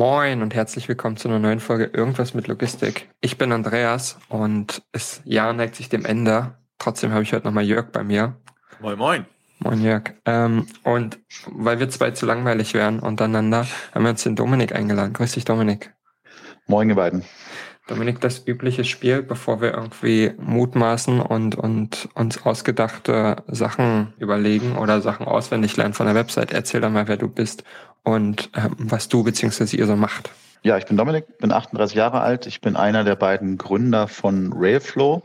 Moin und herzlich willkommen zu einer neuen Folge Irgendwas mit Logistik. Ich bin Andreas und das Jahr neigt sich dem Ende. Trotzdem habe ich heute nochmal Jörg bei mir. Moin, moin. Moin Jörg. Ähm, und weil wir zwei zu langweilig wären untereinander, haben wir uns den Dominik eingeladen. Grüß dich, Dominik. Moin, ihr beiden. Dominik, das übliche Spiel, bevor wir irgendwie mutmaßen und, und uns ausgedachte Sachen überlegen oder Sachen auswendig lernen von der Website. Erzähl doch mal, wer du bist und ähm, was du bzw. ihr so macht. Ja, ich bin Dominik, bin 38 Jahre alt. Ich bin einer der beiden Gründer von Railflow.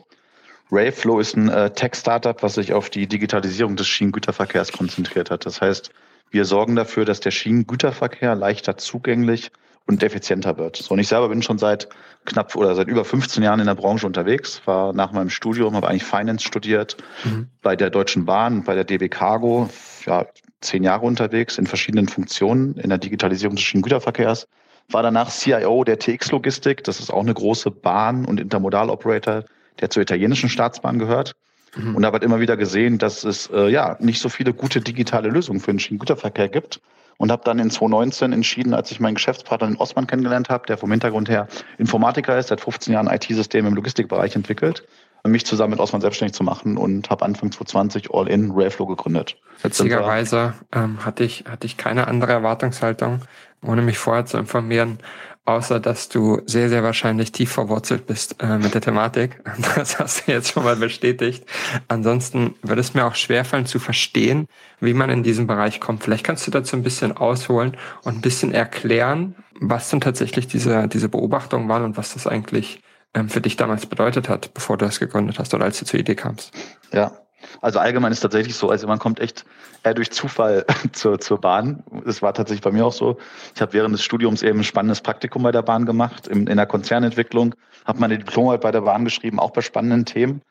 Railflow ist ein äh, Tech-Startup, was sich auf die Digitalisierung des Schienengüterverkehrs konzentriert hat. Das heißt, wir sorgen dafür, dass der Schienengüterverkehr leichter zugänglich und effizienter wird. So, und ich selber bin schon seit knapp oder seit über 15 Jahren in der Branche unterwegs, war nach meinem Studium, habe eigentlich Finance studiert, mhm. bei der Deutschen Bahn, bei der DB Cargo, ja, zehn Jahre unterwegs in verschiedenen Funktionen in der Digitalisierung des Schienengüterverkehrs, war danach CIO der TX Logistik, das ist auch eine große Bahn- und Intermodal-Operator, der zur italienischen Staatsbahn gehört. Mhm. Und habe halt immer wieder gesehen, dass es äh, ja nicht so viele gute digitale Lösungen für den Schienengüterverkehr gibt und habe dann in 2019 entschieden, als ich meinen Geschäftspartner in Ostmann kennengelernt habe, der vom Hintergrund her Informatiker ist, seit 15 Jahren IT-Systeme im Logistikbereich entwickelt, mich zusammen mit Osman selbstständig zu machen und habe Anfang 2020 All-in Railflow gegründet. Witzigerweise ähm, hatte, ich, hatte ich keine andere Erwartungshaltung, ohne mich vorher zu informieren, außer dass du sehr, sehr wahrscheinlich tief verwurzelt bist äh, mit der Thematik. Das hast du jetzt schon mal bestätigt. Ansonsten würde es mir auch schwerfallen zu verstehen, wie man in diesen Bereich kommt. Vielleicht kannst du dazu ein bisschen ausholen und ein bisschen erklären, was denn tatsächlich diese, diese Beobachtungen waren und was das eigentlich ähm, für dich damals bedeutet hat, bevor du das gegründet hast oder als du zur Idee kamst. Ja, also allgemein ist tatsächlich so, also man kommt echt eher durch Zufall zur, zur Bahn. Das war tatsächlich bei mir auch so. Ich habe während des Studiums eben ein spannendes Praktikum bei der Bahn gemacht, in, in der Konzernentwicklung, habe meine Diplomarbeit bei der Bahn geschrieben, auch bei spannenden Themen.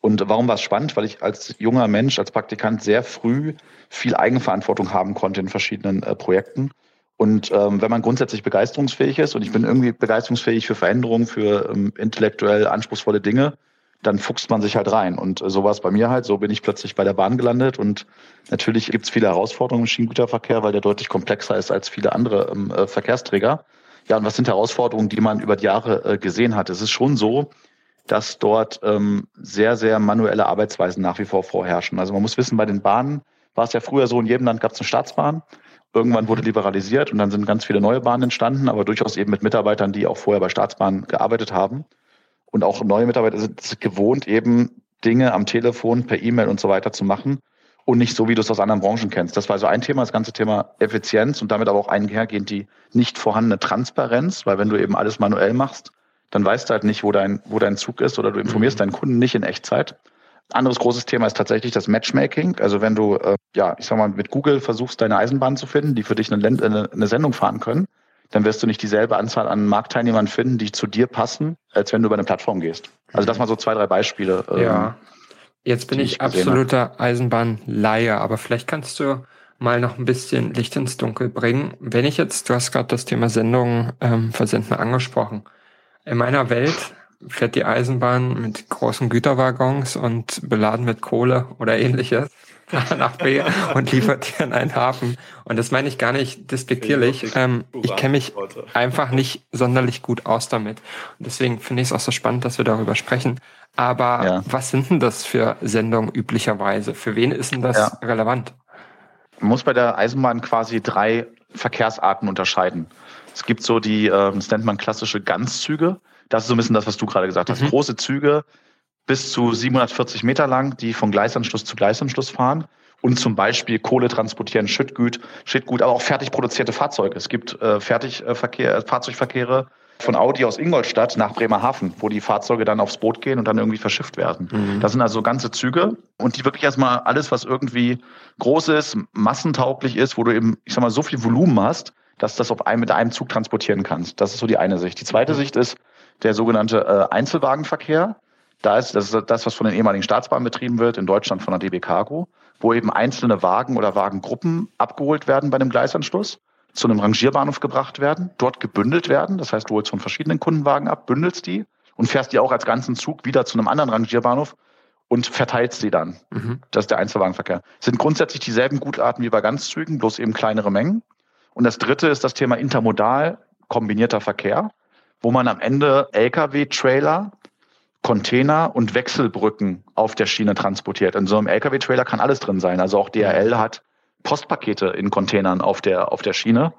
Und warum war es spannend? Weil ich als junger Mensch, als Praktikant sehr früh viel Eigenverantwortung haben konnte in verschiedenen äh, Projekten. Und ähm, wenn man grundsätzlich begeisterungsfähig ist, und ich bin irgendwie begeisterungsfähig für Veränderungen, für ähm, intellektuell anspruchsvolle Dinge, dann fuchst man sich halt rein. Und äh, so war es bei mir halt. So bin ich plötzlich bei der Bahn gelandet. Und natürlich gibt es viele Herausforderungen im Schienengüterverkehr, weil der deutlich komplexer ist als viele andere ähm, äh, Verkehrsträger. Ja, und was sind Herausforderungen, die man über die Jahre äh, gesehen hat? Es ist schon so, dass dort ähm, sehr, sehr manuelle Arbeitsweisen nach wie vor vorherrschen. Also man muss wissen, bei den Bahnen war es ja früher so, in jedem Land gab es eine Staatsbahn. Irgendwann wurde liberalisiert und dann sind ganz viele neue Bahnen entstanden, aber durchaus eben mit Mitarbeitern, die auch vorher bei Staatsbahnen gearbeitet haben. Und auch neue Mitarbeiter sind gewohnt, eben Dinge am Telefon, per E-Mail und so weiter zu machen und nicht so, wie du es aus anderen Branchen kennst. Das war also ein Thema, das ganze Thema Effizienz und damit aber auch einhergehend die nicht vorhandene Transparenz, weil wenn du eben alles manuell machst, dann weißt du halt nicht, wo dein, wo dein Zug ist oder du informierst mhm. deinen Kunden nicht in Echtzeit. Anderes großes Thema ist tatsächlich das Matchmaking. Also wenn du, äh, ja, ich sag mal, mit Google versuchst, deine Eisenbahn zu finden, die für dich eine, eine Sendung fahren können, dann wirst du nicht dieselbe Anzahl an Marktteilnehmern finden, die zu dir passen, als wenn du über eine Plattform gehst. Also das mal so zwei, drei Beispiele. Ähm, ja. Jetzt bin ich, ich absoluter Eisenbahnleihe, aber vielleicht kannst du mal noch ein bisschen Licht ins Dunkel bringen. Wenn ich jetzt, du hast gerade das Thema Sendungen ähm, versenden angesprochen. In meiner Welt fährt die Eisenbahn mit großen Güterwaggons und beladen mit Kohle oder ähnliches. nach B und liefert die an einen Hafen. Und das meine ich gar nicht despektierlich. Ähm, ich kenne mich einfach nicht sonderlich gut aus damit. Und deswegen finde ich es auch so spannend, dass wir darüber sprechen. Aber ja. was sind denn das für Sendungen üblicherweise? Für wen ist denn das ja. relevant? Man muss bei der Eisenbahn quasi drei Verkehrsarten unterscheiden. Es gibt so die, ähm, das nennt man klassische Ganzzüge. Das ist so ein bisschen das, was du gerade gesagt hast. Mhm. Große Züge, bis zu 740 Meter lang, die von Gleisanschluss zu Gleisanschluss fahren und zum Beispiel Kohle transportieren, Schüttgut, Schüttgut, aber auch fertig produzierte Fahrzeuge. Es gibt äh, Fertigverkehr, äh, Fahrzeugverkehre, von Audi aus Ingolstadt nach Bremerhaven, wo die Fahrzeuge dann aufs Boot gehen und dann irgendwie verschifft werden. Mhm. Das sind also ganze Züge und die wirklich erstmal alles, was irgendwie groß ist, massentauglich ist, wo du eben, ich sag mal, so viel Volumen hast, dass das auf einem, mit einem Zug transportieren kannst. Das ist so die eine Sicht. Die zweite mhm. Sicht ist der sogenannte äh, Einzelwagenverkehr. Da ist das, ist das, was von den ehemaligen Staatsbahnen betrieben wird, in Deutschland von der DB Cargo, wo eben einzelne Wagen oder Wagengruppen abgeholt werden bei einem Gleisanschluss, zu einem Rangierbahnhof gebracht werden, dort gebündelt werden. Das heißt, du holst von verschiedenen Kundenwagen ab, bündelst die und fährst die auch als ganzen Zug wieder zu einem anderen Rangierbahnhof und verteilst sie dann. Mhm. Das ist der Einzelwagenverkehr. Das sind grundsätzlich dieselben Gutarten wie bei Ganzzügen, bloß eben kleinere Mengen. Und das dritte ist das Thema intermodal kombinierter Verkehr, wo man am Ende Lkw-Trailer Container und Wechselbrücken auf der Schiene transportiert. In so einem Lkw-Trailer kann alles drin sein. Also auch DHL hat Postpakete in Containern auf der, auf der Schiene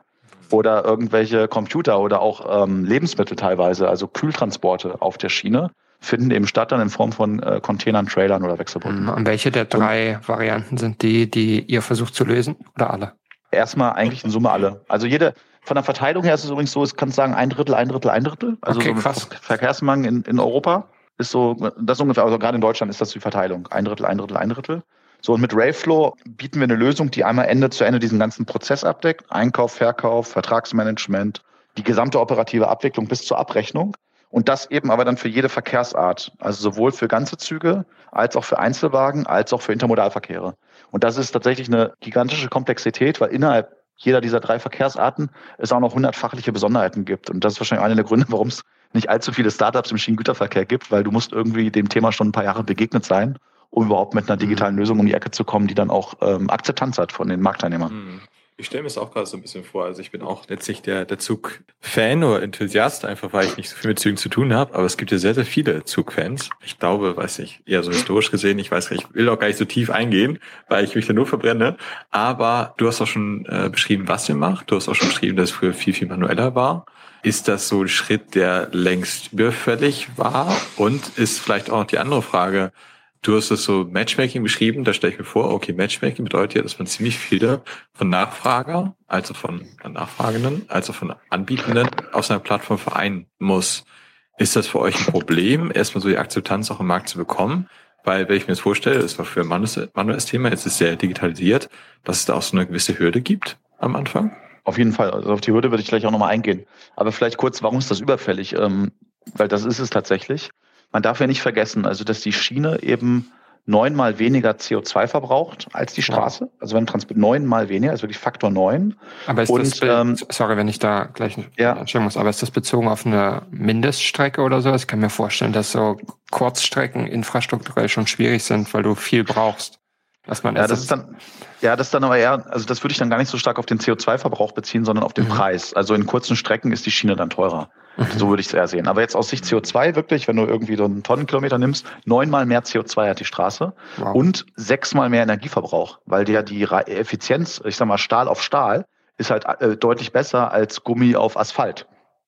oder irgendwelche Computer oder auch ähm, Lebensmittel teilweise, also Kühltransporte auf der Schiene finden eben statt dann in Form von äh, Containern, Trailern oder Wechselbrücken. Mhm. Und welche der drei und, Varianten sind die, die ihr versucht zu lösen oder alle? Erstmal eigentlich in Summe alle. Also jede, von der Verteilung her ist es übrigens so, es kann sagen ein Drittel, ein Drittel, ein Drittel. Also okay, so. Verkehrsmangel in, in Europa ist so, das ist ungefähr, also gerade in Deutschland ist das die Verteilung. Ein Drittel, ein Drittel, ein Drittel. So, und mit Rayflow bieten wir eine Lösung, die einmal Ende zu Ende diesen ganzen Prozess abdeckt. Einkauf, Verkauf, Vertragsmanagement, die gesamte operative Abwicklung bis zur Abrechnung. Und das eben aber dann für jede Verkehrsart. Also sowohl für ganze Züge, als auch für Einzelwagen, als auch für Intermodalverkehre. Und das ist tatsächlich eine gigantische Komplexität, weil innerhalb jeder dieser drei Verkehrsarten es auch noch hundertfachliche Besonderheiten gibt. Und das ist wahrscheinlich einer der Gründe, warum es nicht allzu viele Startups im Schienengüterverkehr gibt, weil du musst irgendwie dem Thema schon ein paar Jahre begegnet sein, um überhaupt mit einer digitalen Lösung um die Ecke zu kommen, die dann auch ähm, Akzeptanz hat von den Marktteilnehmern. Mhm. Ich stelle mir das auch gerade so ein bisschen vor. Also ich bin auch letztlich der, der Zug-Fan oder Enthusiast, einfach weil ich nicht so viel mit Zügen zu tun habe. Aber es gibt ja sehr, sehr viele Zugfans. Ich glaube, weiß ich, eher so historisch gesehen, ich weiß, ich will auch gar nicht so tief eingehen, weil ich mich da nur verbrenne. Aber du hast auch schon äh, beschrieben, was ihr macht. Du hast auch schon beschrieben, dass es früher viel, viel manueller war. Ist das so ein Schritt, der längst überfällig war? Und ist vielleicht auch noch die andere Frage, Du hast es so Matchmaking beschrieben, da stelle ich mir vor, okay, Matchmaking bedeutet ja, dass man ziemlich viele von Nachfrager, also von Nachfragenden, also von Anbietenden auf seiner Plattform vereinen muss. Ist das für euch ein Problem, erstmal so die Akzeptanz auch im Markt zu bekommen? Weil, wenn ich mir das vorstelle, das war für ein manuelles Thema, jetzt ist sehr digitalisiert, dass es da auch so eine gewisse Hürde gibt am Anfang? Auf jeden Fall. Also auf die Hürde würde ich gleich auch nochmal eingehen. Aber vielleicht kurz, warum ist das überfällig? Ähm, weil das ist es tatsächlich man darf ja nicht vergessen, also dass die Schiene eben neunmal weniger CO2 verbraucht als die Straße. Also wenn Transport neunmal weniger, also wirklich Faktor neun. Aber ist und, das, ähm, sorry, wenn ich da gleich ja. anschauen muss, aber ist das bezogen auf eine Mindeststrecke oder so? Ich kann mir vorstellen, dass so Kurzstrecken infrastrukturell schon schwierig sind, weil du viel brauchst. Was man ja, das ist dann, ja, das ist dann aber eher, also das würde ich dann gar nicht so stark auf den CO2-Verbrauch beziehen, sondern auf den mhm. Preis. Also in kurzen Strecken ist die Schiene dann teurer. Mhm. So würde ich es eher sehen. Aber jetzt aus Sicht CO2 wirklich, wenn du irgendwie so einen Tonnenkilometer nimmst, neunmal mehr CO2 hat die Straße wow. und sechsmal mehr Energieverbrauch, weil der die Effizienz, ich sag mal Stahl auf Stahl, ist halt äh, deutlich besser als Gummi auf Asphalt.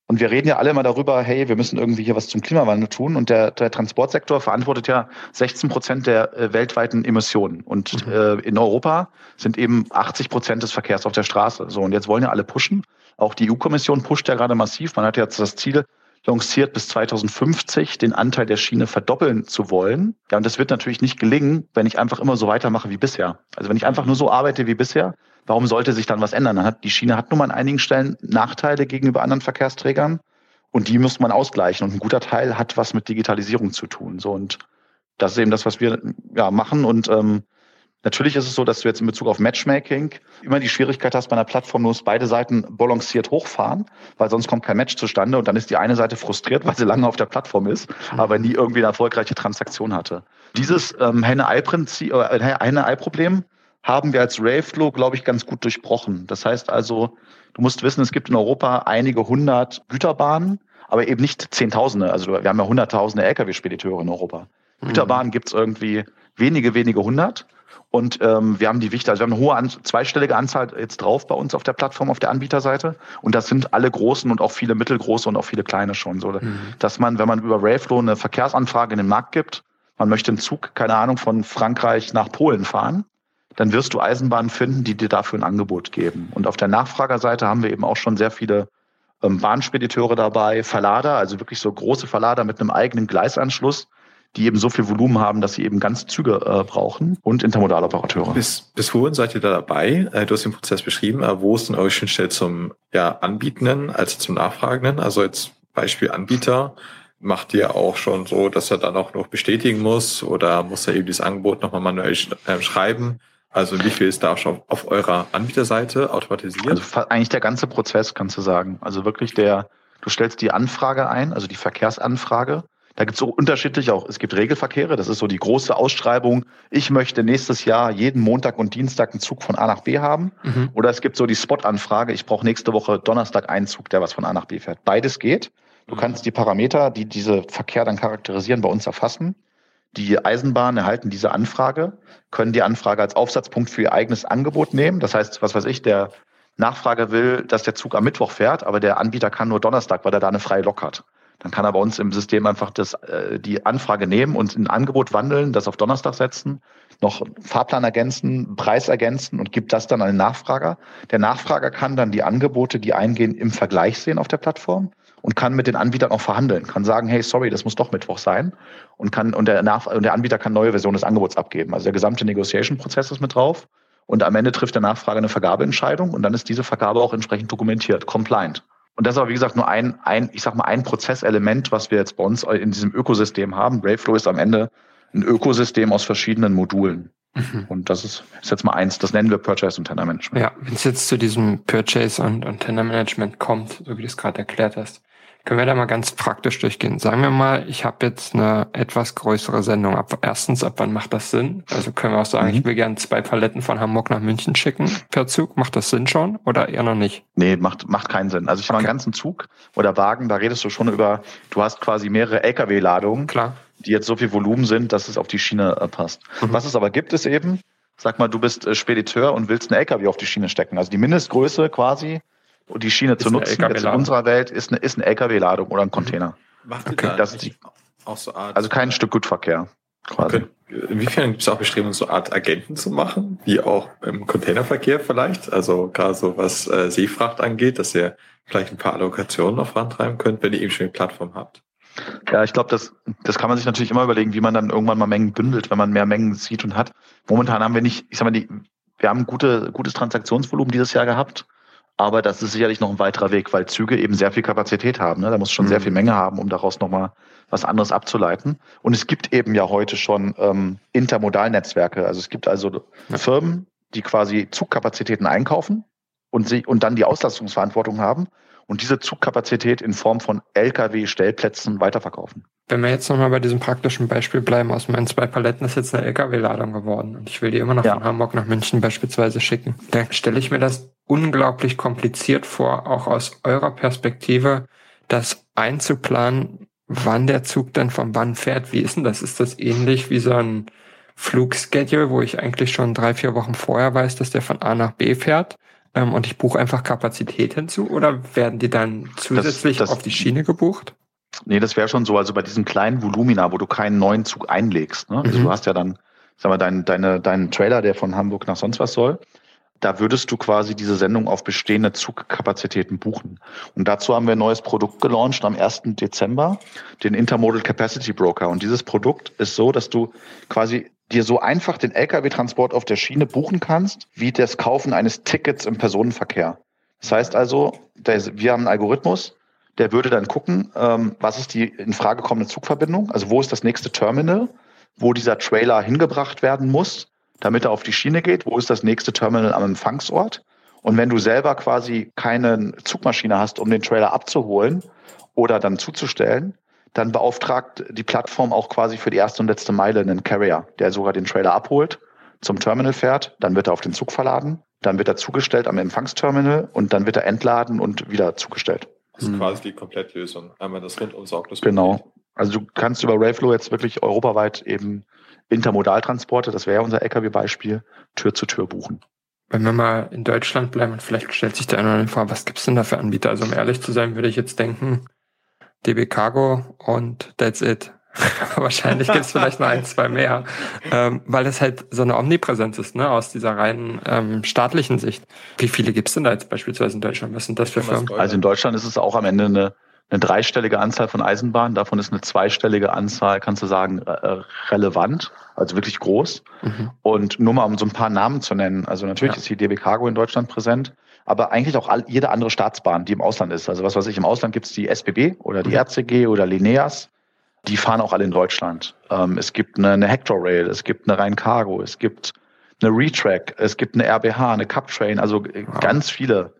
Und wir reden ja alle immer darüber, hey, wir müssen irgendwie hier was zum Klimawandel tun. Und der, der Transportsektor verantwortet ja 16 Prozent der äh, weltweiten Emissionen. Und mhm. äh, in Europa sind eben 80 Prozent des Verkehrs auf der Straße. So, und jetzt wollen ja alle pushen. Auch die EU-Kommission pusht ja gerade massiv. Man hat jetzt das Ziel lanciert, bis 2050 den Anteil der Schiene verdoppeln zu wollen. Ja, und das wird natürlich nicht gelingen, wenn ich einfach immer so weitermache wie bisher. Also wenn ich einfach nur so arbeite wie bisher, warum sollte sich dann was ändern? Dann hat, die Schiene hat nun mal an einigen Stellen Nachteile gegenüber anderen Verkehrsträgern und die muss man ausgleichen. Und ein guter Teil hat was mit Digitalisierung zu tun. So und das ist eben das, was wir ja machen. Und ähm, natürlich ist es so, dass du jetzt in Bezug auf Matchmaking immer die Schwierigkeit hast, bei einer Plattform muss beide Seiten balanciert hochfahren, weil sonst kommt kein Match zustande und dann ist die eine Seite frustriert, weil sie lange auf der Plattform ist, aber nie irgendwie eine erfolgreiche Transaktion hatte. Dieses ähm, äh, Henne-Ei-Problem haben wir als Raveflow, glaube ich, ganz gut durchbrochen. Das heißt also, du musst wissen, es gibt in Europa einige hundert Güterbahnen, aber eben nicht Zehntausende. Also wir haben ja hunderttausende Lkw-Spediteure in Europa. Mhm. Güterbahnen gibt es irgendwie wenige, wenige hundert. Und ähm, wir haben die Wichte, also wir haben eine hohe an, zweistellige Anzahl jetzt drauf bei uns auf der Plattform, auf der Anbieterseite. Und das sind alle großen und auch viele mittelgroße und auch viele kleine schon. So, mhm. dass man, wenn man über Raveflow eine Verkehrsanfrage in den Markt gibt, man möchte einen Zug, keine Ahnung, von Frankreich nach Polen fahren, dann wirst du Eisenbahnen finden, die dir dafür ein Angebot geben. Und auf der Nachfragerseite haben wir eben auch schon sehr viele ähm, Bahnspediteure dabei, Verlader, also wirklich so große Verlader mit einem eigenen Gleisanschluss, die eben so viel Volumen haben, dass sie eben ganz Züge äh, brauchen und Intermodaloperateure. Bis, bis wohin seid ihr da dabei? Äh, du hast den Prozess beschrieben, aber wo ist denn eure Schnittstelle zum ja, Anbietenden als zum Nachfragenden? Also jetzt Beispiel Anbieter. Macht ihr auch schon so, dass er dann auch noch bestätigen muss oder muss er eben dieses Angebot nochmal manuell äh, schreiben? Also wie viel ist da schon auf eurer Anbieterseite automatisiert? Also eigentlich der ganze Prozess, kannst du sagen. Also wirklich der, du stellst die Anfrage ein, also die Verkehrsanfrage. Da gibt es so unterschiedlich auch, es gibt Regelverkehre, das ist so die große Ausschreibung, ich möchte nächstes Jahr jeden Montag und Dienstag einen Zug von A nach B haben. Mhm. Oder es gibt so die Spot-Anfrage, ich brauche nächste Woche Donnerstag einen Zug, der was von A nach B fährt. Beides geht. Du mhm. kannst die Parameter, die diese Verkehr dann charakterisieren, bei uns erfassen. Die Eisenbahnen erhalten diese Anfrage, können die Anfrage als Aufsatzpunkt für ihr eigenes Angebot nehmen. Das heißt, was weiß ich, der Nachfrager will, dass der Zug am Mittwoch fährt, aber der Anbieter kann nur Donnerstag, weil er da eine freie Lok hat. Dann kann er bei uns im System einfach das, äh, die Anfrage nehmen und in ein Angebot wandeln, das auf Donnerstag setzen, noch Fahrplan ergänzen, Preis ergänzen und gibt das dann an den Nachfrager. Der Nachfrager kann dann die Angebote, die eingehen, im Vergleich sehen auf der Plattform und kann mit den Anbietern auch verhandeln, kann sagen, hey, sorry, das muss doch Mittwoch sein und kann und der, Nach und der Anbieter kann neue Versionen des Angebots abgeben. Also der gesamte Negotiation-Prozess ist mit drauf und am Ende trifft der Nachfrager eine Vergabeentscheidung und dann ist diese Vergabe auch entsprechend dokumentiert, compliant. Und das ist aber, wie gesagt, nur ein, ein, ich sag mal, ein Prozesselement, was wir jetzt bei uns in diesem Ökosystem haben. Braveflow ist am Ende ein Ökosystem aus verschiedenen Modulen. Mhm. Und das ist, ist jetzt mal eins, das nennen wir Purchase und Tender Management. Ja, wenn es jetzt zu diesem Purchase und, und Tender Management kommt, so wie du es gerade erklärt hast, können wir da mal ganz praktisch durchgehen. Sagen wir mal, ich habe jetzt eine etwas größere Sendung. Ab, erstens, ab wann macht das Sinn? Also können wir auch sagen, mhm. ich will gerne zwei Paletten von Hamburg nach München schicken per Zug. Macht das Sinn schon oder eher noch nicht? Nee, macht, macht keinen Sinn. Also ich okay. einen ganzen Zug oder Wagen, da redest du schon über, du hast quasi mehrere Lkw-Ladungen, Klar. Die jetzt so viel Volumen sind, dass es auf die Schiene äh, passt. Mhm. Was es aber gibt, ist eben, sag mal, du bist äh, Spediteur und willst einen Lkw auf die Schiene stecken. Also die Mindestgröße quasi und die Schiene ist zu nutzen jetzt in unserer Welt ist eine, ist eine LKW-Ladung oder ein Container. Macht okay. das ist die, auch so Art, also kein Stück Gutverkehr. Quasi. Okay. Inwiefern gibt es auch Bestrebungen, so Art Agenten zu machen, wie auch im Containerverkehr vielleicht? Also gerade so was äh, Seefracht angeht, dass ihr vielleicht ein paar Allokationen noch vorantreiben könnt, wenn ihr eben schon eine Plattform habt. Ja, ich glaube, das, das kann man sich natürlich immer überlegen, wie man dann irgendwann mal Mengen bündelt, wenn man mehr Mengen sieht und hat. Momentan haben wir nicht, ich sag mal, die, wir haben gute, gutes Transaktionsvolumen dieses Jahr gehabt. Aber das ist sicherlich noch ein weiterer Weg, weil Züge eben sehr viel Kapazität haben. Ne? Da muss schon mhm. sehr viel Menge haben, um daraus nochmal was anderes abzuleiten. Und es gibt eben ja heute schon ähm, Intermodalnetzwerke. Also es gibt also ja. Firmen, die quasi Zugkapazitäten einkaufen und, sie, und dann die Auslastungsverantwortung haben und diese Zugkapazität in Form von Lkw-Stellplätzen weiterverkaufen. Wenn wir jetzt nochmal bei diesem praktischen Beispiel bleiben, aus meinen zwei Paletten ist jetzt eine Lkw-Ladung geworden und ich will die immer noch ja. von Hamburg nach München beispielsweise schicken. Dann stelle ich mir das unglaublich kompliziert vor, auch aus eurer Perspektive, das einzuplanen, wann der Zug dann von wann fährt. Wie ist denn das? Ist das ähnlich wie so ein Flugschedule, wo ich eigentlich schon drei, vier Wochen vorher weiß, dass der von A nach B fährt? Ähm, und ich buche einfach Kapazität hinzu oder werden die dann zusätzlich das, das, auf die Schiene gebucht? Nee, das wäre schon so. Also bei diesem kleinen Volumina, wo du keinen neuen Zug einlegst. Ne? Also mhm. du hast ja dann, sag mal, deinen deine, deinen Trailer, der von Hamburg nach sonst was soll. Da würdest du quasi diese Sendung auf bestehende Zugkapazitäten buchen. Und dazu haben wir ein neues Produkt gelauncht am 1. Dezember, den Intermodal Capacity Broker. Und dieses Produkt ist so, dass du quasi dir so einfach den Lkw-Transport auf der Schiene buchen kannst, wie das Kaufen eines Tickets im Personenverkehr. Das heißt also, wir haben einen Algorithmus, der würde dann gucken, ähm, was ist die in Frage kommende Zugverbindung, also wo ist das nächste Terminal, wo dieser Trailer hingebracht werden muss, damit er auf die Schiene geht, wo ist das nächste Terminal am Empfangsort. Und wenn du selber quasi keine Zugmaschine hast, um den Trailer abzuholen oder dann zuzustellen, dann beauftragt die Plattform auch quasi für die erste und letzte Meile einen Carrier, der sogar den Trailer abholt, zum Terminal fährt, dann wird er auf den Zug verladen, dann wird er zugestellt am Empfangsterminal und dann wird er entladen und wieder zugestellt. Das ist hm. quasi die Komplettlösung. Einmal das rundum sorglos. Genau. Also du kannst über Rayflow jetzt wirklich europaweit eben Intermodaltransporte, das wäre unser LKW-Beispiel, Tür zu Tür buchen. Wenn wir mal in Deutschland bleiben und vielleicht stellt sich der eine vor, was gibt's denn da für Anbieter? Also um ehrlich zu sein, würde ich jetzt denken, DB Cargo und that's it. Wahrscheinlich gibt es vielleicht noch ein, zwei mehr, ähm, weil es halt so eine Omnipräsenz ist, ne, aus dieser reinen ähm, staatlichen Sicht. Wie viele gibt es denn da jetzt beispielsweise in Deutschland? Was sind das für Firmen? Also in Deutschland ist es auch am Ende eine, eine dreistellige Anzahl von Eisenbahnen. Davon ist eine zweistellige Anzahl, kannst du sagen, äh, relevant, also wirklich groß. Mhm. Und nur mal um so ein paar Namen zu nennen. Also natürlich ja. ist die DB Cargo in Deutschland präsent aber eigentlich auch all, jede andere Staatsbahn, die im Ausland ist. Also was weiß ich, im Ausland gibt es die SBB oder die. RCG oder Lineas. Die fahren auch alle in Deutschland. Ähm, es gibt eine, eine Hector Rail, es gibt eine Rhein Cargo, es gibt eine Retrack, es gibt eine RBH, eine Cup Train, also wow. ganz viele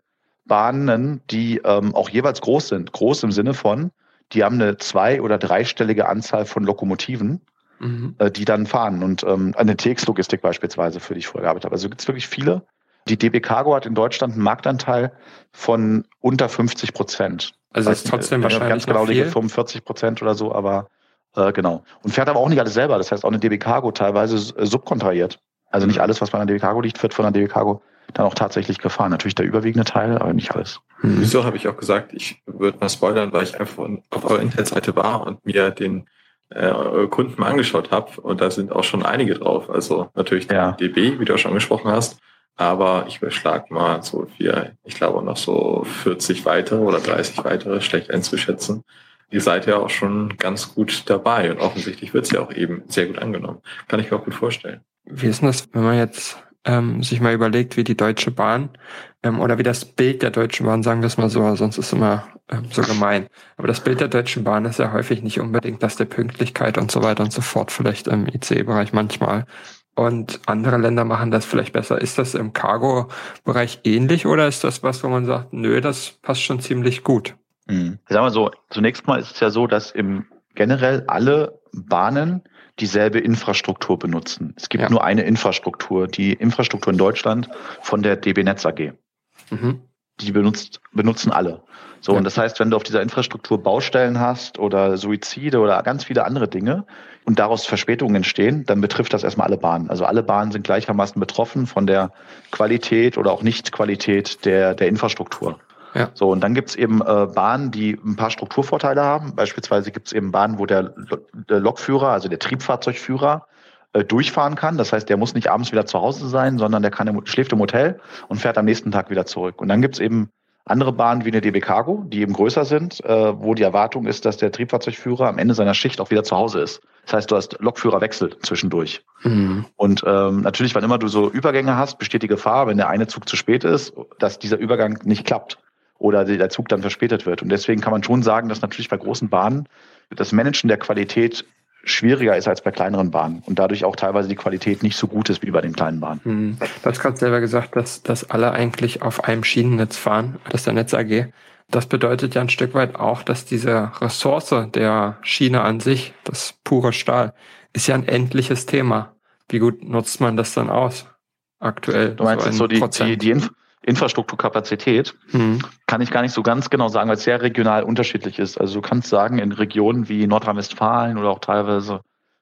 Bahnen, die ähm, auch jeweils groß sind. Groß im Sinne von, die haben eine zwei- oder dreistellige Anzahl von Lokomotiven, mhm. äh, die dann fahren. Und ähm, eine TX-Logistik beispielsweise, für die ich vorher gearbeitet habe. Also gibt es wirklich viele die DB Cargo hat in Deutschland einen Marktanteil von unter 50 Prozent. Also ist trotzdem wahrscheinlich ganz genau liege 45 Prozent oder so, aber äh, genau. Und fährt aber auch nicht alles selber. Das heißt auch eine DB Cargo teilweise äh, subkontrahiert. Also nicht mhm. alles, was bei einer DB Cargo liegt, wird von einer DB Cargo dann auch tatsächlich gefahren. Natürlich der überwiegende Teil, aber nicht alles. Mhm. Wieso habe ich auch gesagt, ich würde mal spoilern, weil ich einfach auf eurer Internetseite war und mir den äh, Kunden mal angeschaut habe und da sind auch schon einige drauf. Also natürlich ja. DB, wie du auch schon angesprochen hast, aber ich überschlag mal so vier, ich glaube noch so 40 weitere oder 30 weitere, schlecht einzuschätzen. Ihr seid ja auch schon ganz gut dabei und offensichtlich wird es ja auch eben sehr gut angenommen. Kann ich mir auch gut vorstellen. Wie ist denn das, wenn man jetzt ähm, sich mal überlegt, wie die Deutsche Bahn ähm, oder wie das Bild der Deutschen Bahn, sagen wir es mal so, sonst ist es immer ähm, so gemein. Aber das Bild der Deutschen Bahn ist ja häufig nicht unbedingt das der Pünktlichkeit und so weiter und so fort, vielleicht im ICE-Bereich manchmal und andere Länder machen das vielleicht besser. Ist das im Cargo-Bereich ähnlich oder ist das was, wo man sagt, nö, das passt schon ziemlich gut? Mhm. Sagen wir so, zunächst mal ist es ja so, dass im generell alle Bahnen dieselbe Infrastruktur benutzen. Es gibt ja. nur eine Infrastruktur, die Infrastruktur in Deutschland von der DB Netz AG. Mhm. Die benutzt, benutzen alle. So, ja. und das heißt, wenn du auf dieser Infrastruktur Baustellen hast oder Suizide oder ganz viele andere Dinge, und daraus Verspätungen entstehen, dann betrifft das erstmal alle Bahnen. Also alle Bahnen sind gleichermaßen betroffen von der Qualität oder auch Nicht-Qualität der, der Infrastruktur. Ja. So, und dann gibt's eben äh, Bahnen, die ein paar Strukturvorteile haben. Beispielsweise gibt's eben Bahnen, wo der, der Lokführer, also der Triebfahrzeugführer, äh, durchfahren kann. Das heißt, der muss nicht abends wieder zu Hause sein, sondern der kann im, schläft im Hotel und fährt am nächsten Tag wieder zurück. Und dann gibt's eben andere Bahnen wie eine DB Cargo, die eben größer sind, äh, wo die Erwartung ist, dass der Triebfahrzeugführer am Ende seiner Schicht auch wieder zu Hause ist. Das heißt, du hast Lokführerwechsel zwischendurch. Mhm. Und ähm, natürlich, wann immer du so Übergänge hast, besteht die Gefahr, wenn der eine Zug zu spät ist, dass dieser Übergang nicht klappt oder der Zug dann verspätet wird. Und deswegen kann man schon sagen, dass natürlich bei großen Bahnen das Managen der Qualität schwieriger ist als bei kleineren Bahnen und dadurch auch teilweise die Qualität nicht so gut ist wie bei den kleinen Bahnen. Hm. Du hast gerade selber gesagt, dass, dass alle eigentlich auf einem Schienennetz fahren, das ist der Netz AG. Das bedeutet ja ein Stück weit auch, dass diese Ressource der Schiene an sich, das pure Stahl, ist ja ein endliches Thema. Wie gut nutzt man das dann aus aktuell? Du meinst so, so die, die, die, Inf Infrastrukturkapazität mhm. kann ich gar nicht so ganz genau sagen, weil es sehr regional unterschiedlich ist. Also du kannst sagen, in Regionen wie Nordrhein-Westfalen oder auch teilweise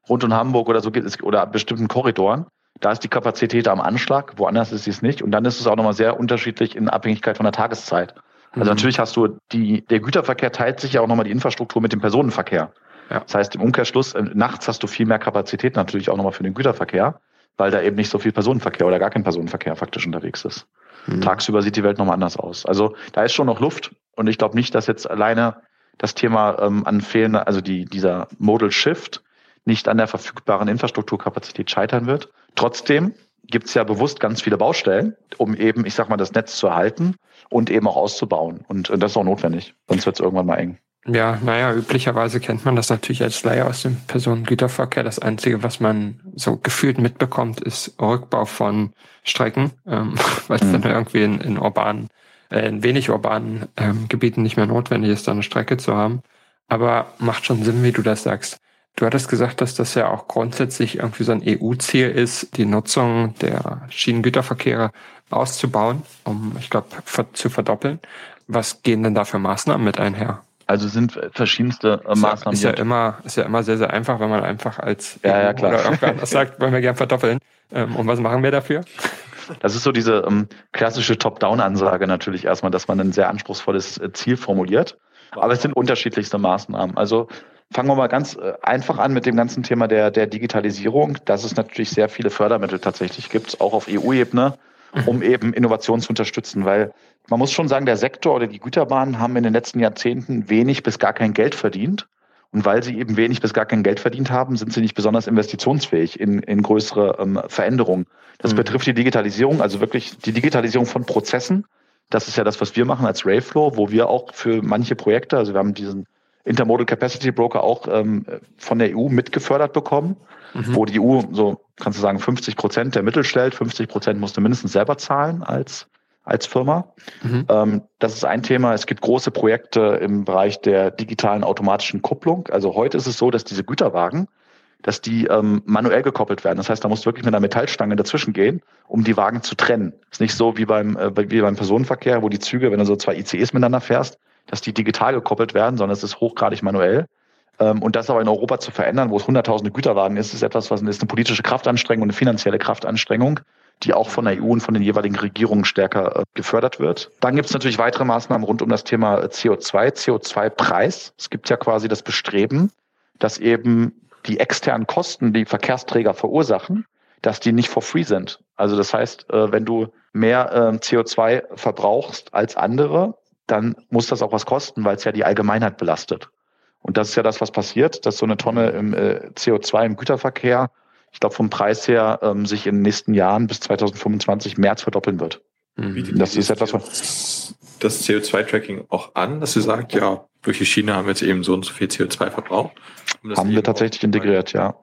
rund um Hamburg oder so gibt es oder bestimmten Korridoren, da ist die Kapazität am Anschlag, woanders ist sie es nicht. Und dann ist es auch nochmal sehr unterschiedlich in Abhängigkeit von der Tageszeit. Also mhm. natürlich hast du die, der Güterverkehr teilt sich ja auch nochmal die Infrastruktur mit dem Personenverkehr. Ja. Das heißt, im Umkehrschluss, äh, nachts hast du viel mehr Kapazität natürlich auch nochmal für den Güterverkehr, weil da eben nicht so viel Personenverkehr oder gar kein Personenverkehr faktisch unterwegs ist. Mhm. Tagsüber sieht die Welt nochmal anders aus. Also da ist schon noch Luft und ich glaube nicht, dass jetzt alleine das Thema ähm, an fehlender, also die, dieser Modal Shift nicht an der verfügbaren Infrastrukturkapazität scheitern wird. Trotzdem gibt es ja bewusst ganz viele Baustellen, um eben, ich sag mal, das Netz zu erhalten und eben auch auszubauen. Und, und das ist auch notwendig, sonst wird es irgendwann mal eng. Ja, naja, üblicherweise kennt man das natürlich als Laie aus dem Personengüterverkehr. Das Einzige, was man so gefühlt mitbekommt, ist Rückbau von Strecken, ähm, weil es mhm. dann irgendwie in, in urbanen, äh, in wenig urbanen ähm, Gebieten nicht mehr notwendig ist, da eine Strecke zu haben. Aber macht schon Sinn, wie du das sagst. Du hattest gesagt, dass das ja auch grundsätzlich irgendwie so ein EU-Ziel ist, die Nutzung der Schienengüterverkehre auszubauen, um, ich glaube, zu verdoppeln. Was gehen denn da für Maßnahmen mit einher? Also sind verschiedenste äh, Maßnahmen. Ist ja, ist ja immer, ist ja immer sehr, sehr einfach, wenn man einfach als ja, ja, klar. oder sagt, wollen wir gern verdoppeln. Ähm, und was machen wir dafür? Das ist so diese ähm, klassische Top-Down-Ansage natürlich erstmal, dass man ein sehr anspruchsvolles äh, Ziel formuliert. Aber es sind unterschiedlichste Maßnahmen. Also Fangen wir mal ganz äh, einfach an mit dem ganzen Thema der, der Digitalisierung, dass es natürlich sehr viele Fördermittel tatsächlich gibt, auch auf EU-Ebene. Um eben Innovation zu unterstützen, weil man muss schon sagen, der Sektor oder die Güterbahnen haben in den letzten Jahrzehnten wenig bis gar kein Geld verdient. Und weil sie eben wenig bis gar kein Geld verdient haben, sind sie nicht besonders investitionsfähig in, in größere ähm, Veränderungen. Das mhm. betrifft die Digitalisierung, also wirklich die Digitalisierung von Prozessen. Das ist ja das, was wir machen als Rayflow, wo wir auch für manche Projekte, also wir haben diesen Intermodal Capacity Broker auch ähm, von der EU mitgefördert bekommen, mhm. wo die EU so, kannst du sagen, 50 Prozent der Mittel stellt, 50 Prozent musst du mindestens selber zahlen als, als Firma. Mhm. Ähm, das ist ein Thema. Es gibt große Projekte im Bereich der digitalen automatischen Kupplung. Also heute ist es so, dass diese Güterwagen, dass die ähm, manuell gekoppelt werden. Das heißt, da musst du wirklich mit einer Metallstange dazwischen gehen, um die Wagen zu trennen. Ist nicht so wie beim, äh, wie beim Personenverkehr, wo die Züge, wenn du so zwei ICEs miteinander fährst, dass die digital gekoppelt werden, sondern es ist hochgradig manuell. Ähm, und das aber in Europa zu verändern, wo es hunderttausende Güterwagen ist, ist etwas, was ist eine politische Kraftanstrengung und eine finanzielle Kraftanstrengung, die auch von der EU und von den jeweiligen Regierungen stärker äh, gefördert wird. Dann gibt es natürlich weitere Maßnahmen rund um das Thema CO2, CO2-Preis. Es gibt ja quasi das Bestreben, dass eben die externen Kosten, die Verkehrsträger verursachen, dass die nicht for free sind. Also das heißt, äh, wenn du mehr ähm, CO2 verbrauchst als andere, dann muss das auch was kosten, weil es ja die Allgemeinheit belastet. Und das ist ja das, was passiert, dass so eine Tonne im, äh, CO2 im Güterverkehr, ich glaube vom Preis her, ähm, sich in den nächsten Jahren bis 2025 mehr als verdoppeln wird. Mhm. Das ist etwas, was das CO2-Tracking auch an, dass sie sagt, ja, durch die Schiene haben wir jetzt eben so und so viel CO2 verbraucht. Haben wir tatsächlich integriert, ja.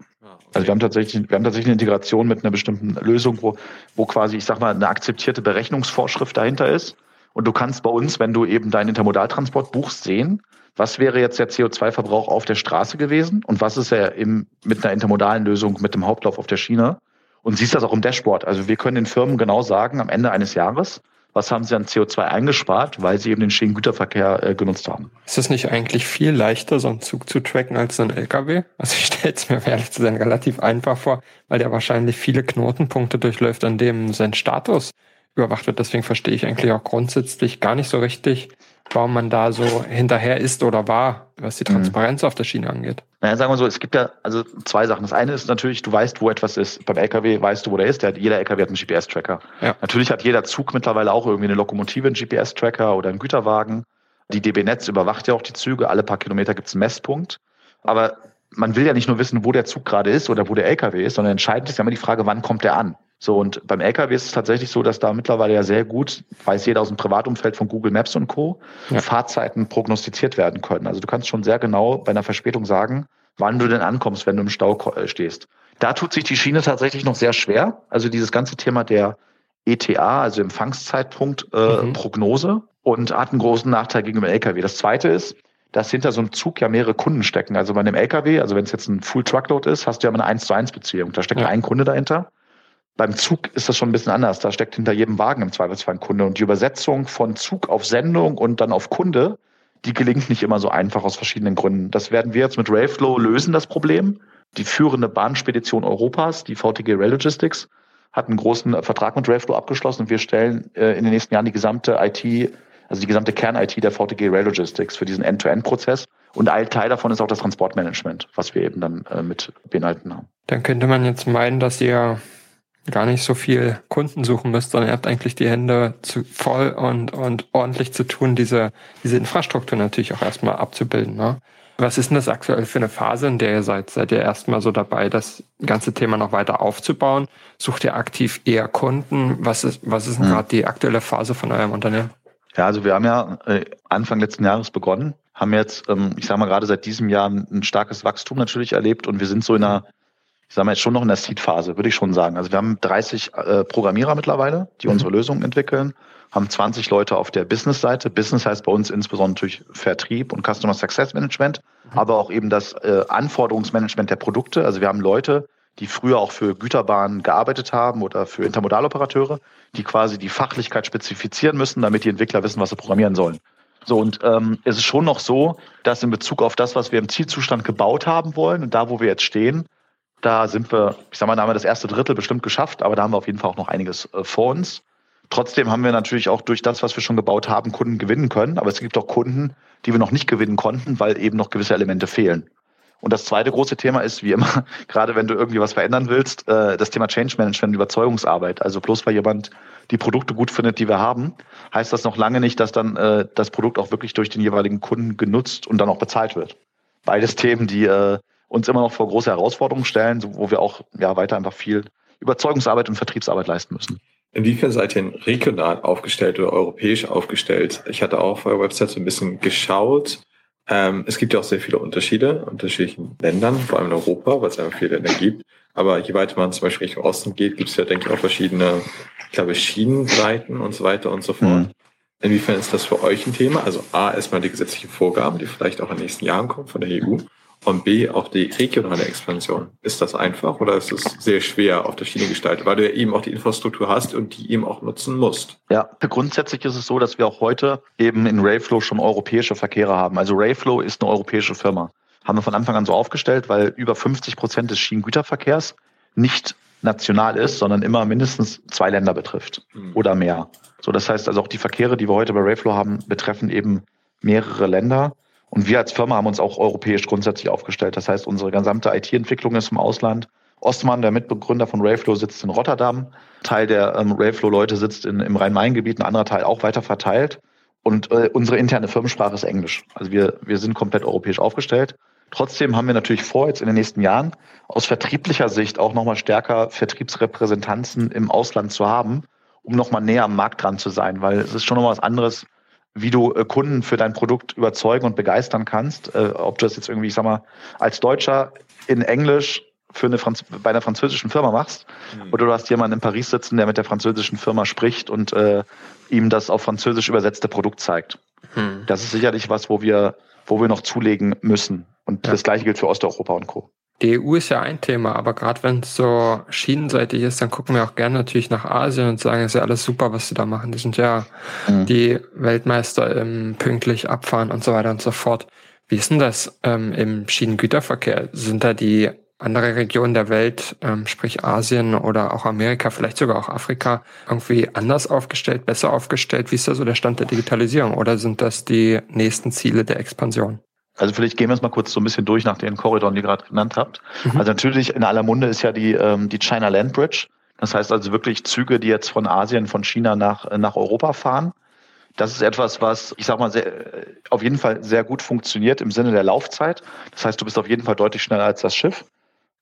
Also wir haben tatsächlich, wir haben tatsächlich eine Integration mit einer bestimmten Lösung, wo, wo quasi, ich sag mal, eine akzeptierte Berechnungsvorschrift dahinter ist. Und du kannst bei uns, wenn du eben deinen Intermodaltransport buchst, sehen, was wäre jetzt der CO2-Verbrauch auf der Straße gewesen und was ist er im, mit einer intermodalen Lösung mit dem Hauptlauf auf der Schiene. Und siehst das auch im Dashboard. Also wir können den Firmen genau sagen, am Ende eines Jahres, was haben sie an CO2 eingespart, weil sie eben den Schienengüterverkehr äh, genutzt haben. Ist es nicht eigentlich viel leichter, so einen Zug zu tracken als so ein LKW? Also ich stelle es mir ehrlich zu sein relativ einfach vor, weil der wahrscheinlich viele Knotenpunkte durchläuft, an dem sein Status überwacht wird. Deswegen verstehe ich eigentlich auch grundsätzlich gar nicht so richtig, warum man da so hinterher ist oder war, was die mhm. Transparenz mhm. auf der Schiene angeht. Naja, sagen wir so, es gibt ja also zwei Sachen. Das eine ist natürlich, du weißt, wo etwas ist. Beim LKW weißt du, wo der ist. Der hat, jeder LKW hat einen GPS-Tracker. Ja. Natürlich hat jeder Zug mittlerweile auch irgendwie eine Lokomotive, einen GPS-Tracker oder einen Güterwagen. Die DB Netz überwacht ja auch die Züge. Alle paar Kilometer gibt es einen Messpunkt. Aber man will ja nicht nur wissen, wo der Zug gerade ist oder wo der LKW ist, sondern entscheidend ist ja immer die Frage, wann kommt der an? So, und beim LKW ist es tatsächlich so, dass da mittlerweile ja sehr gut, weiß jeder aus dem Privatumfeld von Google Maps und Co., ja. Fahrzeiten prognostiziert werden können. Also du kannst schon sehr genau bei einer Verspätung sagen, wann du denn ankommst, wenn du im Stau äh, stehst. Da tut sich die Schiene tatsächlich noch sehr schwer. Also dieses ganze Thema der ETA, also Empfangszeitpunkt äh, mhm. Prognose und hat einen großen Nachteil gegenüber dem LKW. Das zweite ist, dass hinter so einem Zug ja mehrere Kunden stecken. Also bei einem LKW, also wenn es jetzt ein Full Truckload ist, hast du ja immer eine 1 zu 1 Beziehung. Da steckt ja. ein Kunde dahinter. Beim Zug ist das schon ein bisschen anders. Da steckt hinter jedem Wagen im Zweifelsfall ein Kunde. Und die Übersetzung von Zug auf Sendung und dann auf Kunde, die gelingt nicht immer so einfach aus verschiedenen Gründen. Das werden wir jetzt mit Railflow lösen, das Problem. Die führende Bahnspedition Europas, die VTG Rail Logistics, hat einen großen Vertrag mit Railflow abgeschlossen und wir stellen äh, in den nächsten Jahren die gesamte IT, also die gesamte Kern-IT der VTG Rail Logistics für diesen End-to-End-Prozess. Und ein Teil davon ist auch das Transportmanagement, was wir eben dann äh, mit beinhalten haben. Dann könnte man jetzt meinen, dass ihr gar nicht so viel Kunden suchen müsst, sondern ihr habt eigentlich die Hände zu voll und, und ordentlich zu tun, diese, diese Infrastruktur natürlich auch erstmal abzubilden. Ne? Was ist denn das aktuell für eine Phase, in der ihr seid? Seid ihr erstmal so dabei, das ganze Thema noch weiter aufzubauen? Sucht ihr aktiv eher Kunden? Was ist, was ist denn hm. gerade die aktuelle Phase von eurem Unternehmen? Ja, also wir haben ja äh, Anfang letzten Jahres begonnen, haben jetzt, ähm, ich sage mal gerade seit diesem Jahr ein starkes Wachstum natürlich erlebt und wir sind so in einer ich sage mal jetzt schon noch in der Seed-Phase, würde ich schon sagen. Also wir haben 30 äh, Programmierer mittlerweile, die mhm. unsere Lösungen entwickeln, haben 20 Leute auf der Business-Seite. Business heißt bei uns insbesondere natürlich Vertrieb und Customer Success Management, mhm. aber auch eben das äh, Anforderungsmanagement der Produkte. Also wir haben Leute, die früher auch für Güterbahnen gearbeitet haben oder für Intermodaloperateure, die quasi die Fachlichkeit spezifizieren müssen, damit die Entwickler wissen, was sie programmieren sollen. So, und ähm, es ist schon noch so, dass in Bezug auf das, was wir im Zielzustand gebaut haben wollen und da, wo wir jetzt stehen, da sind wir, ich sag mal, da haben wir das erste Drittel bestimmt geschafft, aber da haben wir auf jeden Fall auch noch einiges äh, vor uns. Trotzdem haben wir natürlich auch durch das, was wir schon gebaut haben, Kunden gewinnen können. Aber es gibt auch Kunden, die wir noch nicht gewinnen konnten, weil eben noch gewisse Elemente fehlen. Und das zweite große Thema ist, wie immer, gerade wenn du irgendwie was verändern willst, äh, das Thema Change Management, Überzeugungsarbeit. Also bloß weil jemand die Produkte gut findet, die wir haben, heißt das noch lange nicht, dass dann äh, das Produkt auch wirklich durch den jeweiligen Kunden genutzt und dann auch bezahlt wird. Beides Themen, die äh, uns immer noch vor große Herausforderungen stellen, wo wir auch ja weiter einfach viel Überzeugungsarbeit und Vertriebsarbeit leisten müssen. Inwiefern seid ihr regional aufgestellt oder europäisch aufgestellt? Ich hatte auch auf eurer Website so ein bisschen geschaut. Ähm, es gibt ja auch sehr viele Unterschiede in unterschiedlichen Ländern, vor allem in Europa, weil es einfach viele Länder gibt. Aber je weiter man zum Beispiel Richtung Osten geht, gibt es ja, denke ich, auch verschiedene, ich glaube, Schienenbreiten und so weiter und so fort. Mhm. Inwiefern ist das für euch ein Thema? Also A, erstmal die gesetzlichen Vorgaben, die vielleicht auch in den nächsten Jahren kommen von der EU und B, auch die regionale Expansion. Ist das einfach oder ist es sehr schwer auf der Schiene gestaltet, weil du ja eben auch die Infrastruktur hast und die eben auch nutzen musst? Ja, grundsätzlich ist es so, dass wir auch heute eben in Rayflow schon europäische Verkehre haben. Also Rayflow ist eine europäische Firma. Haben wir von Anfang an so aufgestellt, weil über 50 Prozent des Schienengüterverkehrs nicht national ist, sondern immer mindestens zwei Länder betrifft mhm. oder mehr. So, das heißt also auch die Verkehre, die wir heute bei Rayflow haben, betreffen eben mehrere Länder. Und wir als Firma haben uns auch europäisch grundsätzlich aufgestellt. Das heißt, unsere gesamte IT-Entwicklung ist im Ausland. Ostmann, der Mitbegründer von Rayflow, sitzt in Rotterdam. Teil der ähm, Rayflow-Leute sitzt in, im Rhein-Main-Gebiet, ein anderer Teil auch weiter verteilt. Und äh, unsere interne Firmensprache ist Englisch. Also wir, wir sind komplett europäisch aufgestellt. Trotzdem haben wir natürlich vor, jetzt in den nächsten Jahren aus vertrieblicher Sicht auch nochmal stärker Vertriebsrepräsentanzen im Ausland zu haben, um nochmal näher am Markt dran zu sein, weil es ist schon nochmal was anderes, wie du äh, Kunden für dein Produkt überzeugen und begeistern kannst. Äh, ob du das jetzt irgendwie, ich sag mal, als Deutscher in Englisch für eine Franz bei einer französischen Firma machst mhm. oder du hast jemanden in Paris sitzen, der mit der französischen Firma spricht und äh, ihm das auf Französisch übersetzte Produkt zeigt. Mhm. Das ist sicherlich was, wo wir, wo wir noch zulegen müssen. Und ja. das gleiche gilt für Osteuropa und Co. Die EU ist ja ein Thema, aber gerade wenn es so schienenseitig ist, dann gucken wir auch gerne natürlich nach Asien und sagen, es ist ja alles super, was sie da machen. Die sind ja mhm. die Weltmeister im pünktlich abfahren und so weiter und so fort. Wie ist denn das ähm, im Schienengüterverkehr? Sind da die andere Regionen der Welt, ähm, sprich Asien oder auch Amerika, vielleicht sogar auch Afrika, irgendwie anders aufgestellt, besser aufgestellt? Wie ist da so der Stand der Digitalisierung? Oder sind das die nächsten Ziele der Expansion? Also vielleicht gehen wir es mal kurz so ein bisschen durch nach den Korridoren, die ihr gerade genannt habt. Mhm. Also natürlich in aller Munde ist ja die, ähm, die China Land Bridge. Das heißt also wirklich Züge, die jetzt von Asien, von China nach, äh, nach Europa fahren. Das ist etwas, was, ich sag mal, sehr, auf jeden Fall sehr gut funktioniert im Sinne der Laufzeit. Das heißt, du bist auf jeden Fall deutlich schneller als das Schiff.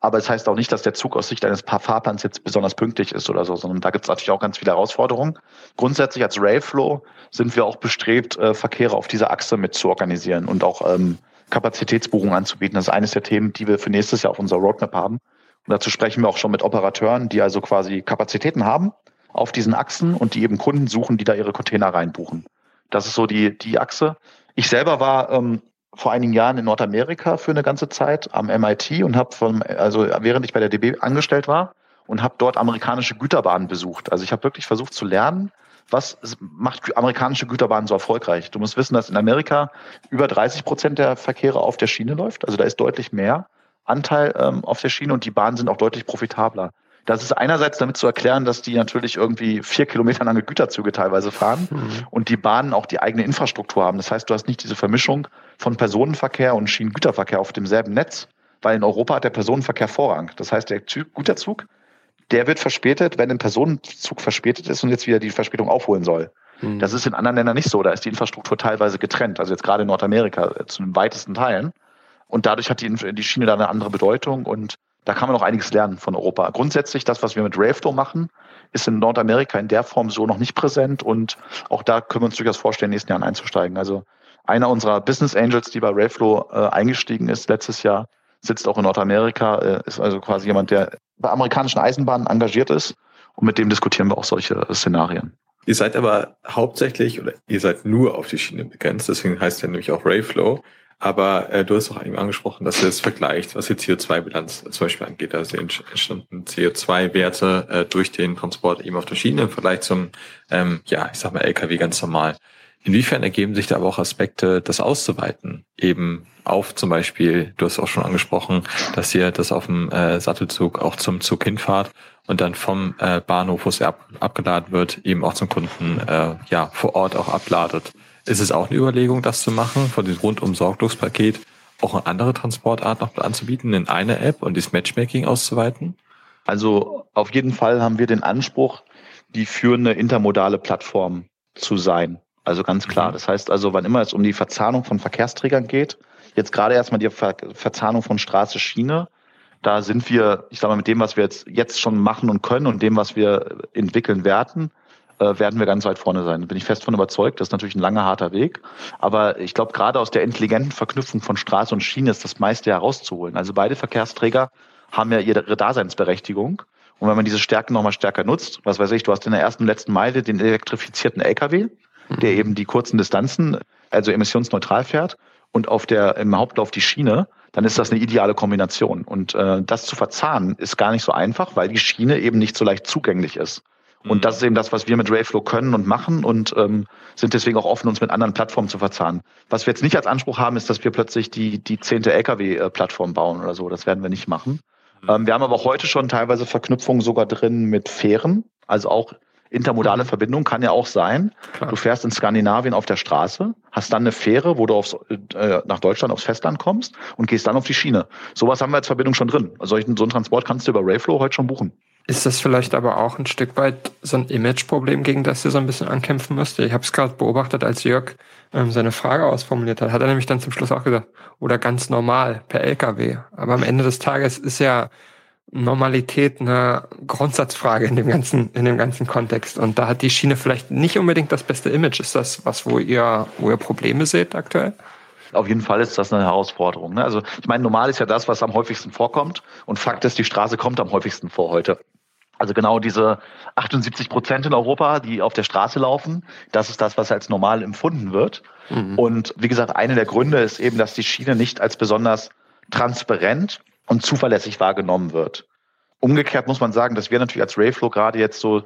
Aber es heißt auch nicht, dass der Zug aus Sicht eines Fahrplans jetzt besonders pünktlich ist oder so, sondern da gibt es natürlich auch ganz viele Herausforderungen. Grundsätzlich als Railflow sind wir auch bestrebt, äh, Verkehre auf dieser Achse mit zu organisieren und auch ähm, Kapazitätsbuchungen anzubieten. Das ist eines der Themen, die wir für nächstes Jahr auf unserer Roadmap haben. Und dazu sprechen wir auch schon mit Operateuren, die also quasi Kapazitäten haben auf diesen Achsen und die eben Kunden suchen, die da ihre Container reinbuchen. Das ist so die, die Achse. Ich selber war ähm, vor einigen Jahren in Nordamerika für eine ganze Zeit am MIT und habe von, also während ich bei der DB angestellt war und habe dort amerikanische Güterbahnen besucht. Also ich habe wirklich versucht zu lernen, was macht amerikanische Güterbahnen so erfolgreich? Du musst wissen, dass in Amerika über 30 Prozent der Verkehre auf der Schiene läuft. Also da ist deutlich mehr Anteil ähm, auf der Schiene und die Bahnen sind auch deutlich profitabler. Das ist einerseits damit zu erklären, dass die natürlich irgendwie vier Kilometer lange Güterzüge teilweise fahren mhm. und die Bahnen auch die eigene Infrastruktur haben. Das heißt, du hast nicht diese Vermischung von Personenverkehr und Schienengüterverkehr auf demselben Netz, weil in Europa hat der Personenverkehr Vorrang. Das heißt, der Güterzug der wird verspätet, wenn ein Personenzug verspätet ist und jetzt wieder die Verspätung aufholen soll. Mhm. Das ist in anderen Ländern nicht so. Da ist die Infrastruktur teilweise getrennt. Also jetzt gerade in Nordamerika äh, zu den weitesten Teilen. Und dadurch hat die, die Schiene da eine andere Bedeutung und da kann man auch einiges lernen von Europa. Grundsätzlich, das, was wir mit Raveflow machen, ist in Nordamerika in der Form so noch nicht präsent und auch da können wir uns durchaus vorstellen, in den nächsten Jahren einzusteigen. Also einer unserer Business Angels, die bei Raveflow äh, eingestiegen ist letztes Jahr, sitzt auch in Nordamerika, äh, ist also quasi jemand, der bei amerikanischen Eisenbahnen engagiert ist. Und mit dem diskutieren wir auch solche äh, Szenarien. Ihr seid aber hauptsächlich oder ihr seid nur auf die Schiene begrenzt, deswegen heißt ja nämlich auch Rayflow. Aber äh, du hast auch eben angesprochen, dass ihr es vergleicht, was die CO2-Bilanz zum Beispiel angeht. Also entstanden CO2-Werte äh, durch den Transport eben auf der Schiene im Vergleich zum, ähm, ja, ich sag mal, LKW ganz normal. Inwiefern ergeben sich da aber auch Aspekte, das auszuweiten? Eben auf zum Beispiel, du hast auch schon angesprochen, dass ihr das auf dem äh, Sattelzug auch zum Zug hinfahrt und dann vom äh, Bahnhof, wo es ab, abgeladen wird, eben auch zum Kunden äh, ja vor Ort auch abladet. Ist es auch eine Überlegung, das zu machen, von dem rundum Sorglospaket auch eine andere Transportart noch anzubieten in einer App und das Matchmaking auszuweiten? Also auf jeden Fall haben wir den Anspruch, die führende intermodale Plattform zu sein. Also ganz klar. Mhm. Das heißt also, wann immer es um die Verzahnung von Verkehrsträgern geht, jetzt gerade erstmal die Ver Verzahnung von Straße, Schiene, da sind wir, ich sage mal, mit dem, was wir jetzt, jetzt schon machen und können und dem, was wir entwickeln werden, werden wir ganz weit vorne sein. Da bin ich fest von überzeugt. Das ist natürlich ein langer, harter Weg. Aber ich glaube, gerade aus der intelligenten Verknüpfung von Straße und Schiene ist das meiste herauszuholen. Also beide Verkehrsträger haben ja ihre Daseinsberechtigung. Und wenn man diese Stärken nochmal stärker nutzt, was weiß ich, du hast in der ersten letzten Meile den elektrifizierten LKW, der eben die kurzen Distanzen, also emissionsneutral fährt und auf der im Hauptlauf die Schiene, dann ist das eine ideale Kombination. Und äh, das zu verzahnen ist gar nicht so einfach, weil die Schiene eben nicht so leicht zugänglich ist. Und mhm. das ist eben das, was wir mit Rayflow können und machen und ähm, sind deswegen auch offen, uns mit anderen Plattformen zu verzahnen. Was wir jetzt nicht als Anspruch haben, ist, dass wir plötzlich die, die zehnte LKW-Plattform bauen oder so. Das werden wir nicht machen. Mhm. Ähm, wir haben aber heute schon teilweise Verknüpfungen sogar drin mit Fähren, also auch Intermodale mhm. Verbindung kann ja auch sein. Klar. Du fährst in Skandinavien auf der Straße, hast dann eine Fähre, wo du aufs, äh, nach Deutschland aufs Festland kommst und gehst dann auf die Schiene. Sowas haben wir als Verbindung schon drin. Also so einen Transport kannst du über Rayflow heute schon buchen. Ist das vielleicht aber auch ein Stück weit so ein Image-Problem, gegen das ihr so ein bisschen ankämpfen müsst? Ich habe es gerade beobachtet, als Jörg ähm, seine Frage ausformuliert hat, hat er nämlich dann zum Schluss auch gesagt, oder ganz normal per LKW. Aber am Ende des Tages ist ja Normalität eine Grundsatzfrage in dem ganzen, in dem ganzen Kontext. Und da hat die Schiene vielleicht nicht unbedingt das beste Image. Ist das was, wo ihr, wo ihr Probleme seht aktuell? Auf jeden Fall ist das eine Herausforderung. Ne? Also ich meine, normal ist ja das, was am häufigsten vorkommt. Und Fakt ist, die Straße kommt am häufigsten vor heute. Also genau diese 78 Prozent in Europa, die auf der Straße laufen, das ist das, was als normal empfunden wird. Mhm. Und wie gesagt, eine der Gründe ist eben, dass die Schiene nicht als besonders transparent und zuverlässig wahrgenommen wird. Umgekehrt muss man sagen, dass wir natürlich als Rayflow gerade jetzt so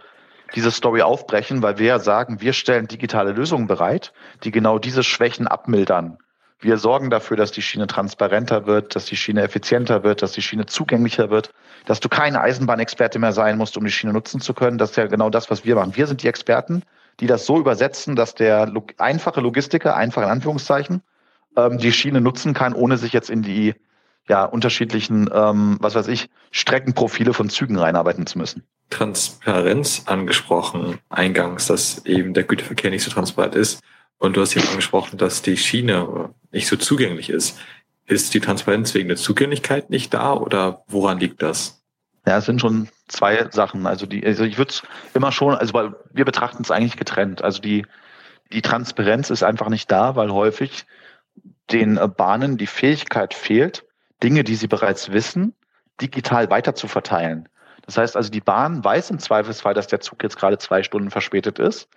diese Story aufbrechen, weil wir sagen, wir stellen digitale Lösungen bereit, die genau diese Schwächen abmildern. Wir sorgen dafür, dass die Schiene transparenter wird, dass die Schiene effizienter wird, dass die Schiene zugänglicher wird, dass du kein Eisenbahnexperte mehr sein musst, um die Schiene nutzen zu können. Das ist ja genau das, was wir machen. Wir sind die Experten, die das so übersetzen, dass der einfache Logistiker, einfach in Anführungszeichen, ähm, die Schiene nutzen kann, ohne sich jetzt in die ja, unterschiedlichen, ähm, was weiß ich, Streckenprofile von Zügen reinarbeiten zu müssen. Transparenz angesprochen eingangs, dass eben der Güterverkehr nicht so transparent ist. Und du hast eben angesprochen, dass die Schiene nicht so zugänglich ist. Ist die Transparenz wegen der Zugänglichkeit nicht da oder woran liegt das? Ja, es sind schon zwei Sachen. Also die, also ich würde es immer schon, also weil wir betrachten es eigentlich getrennt. Also die, die Transparenz ist einfach nicht da, weil häufig den Bahnen die Fähigkeit fehlt, Dinge, die sie bereits wissen, digital weiter zu verteilen. Das heißt also, die Bahn weiß im Zweifelsfall, dass der Zug jetzt gerade zwei Stunden verspätet ist.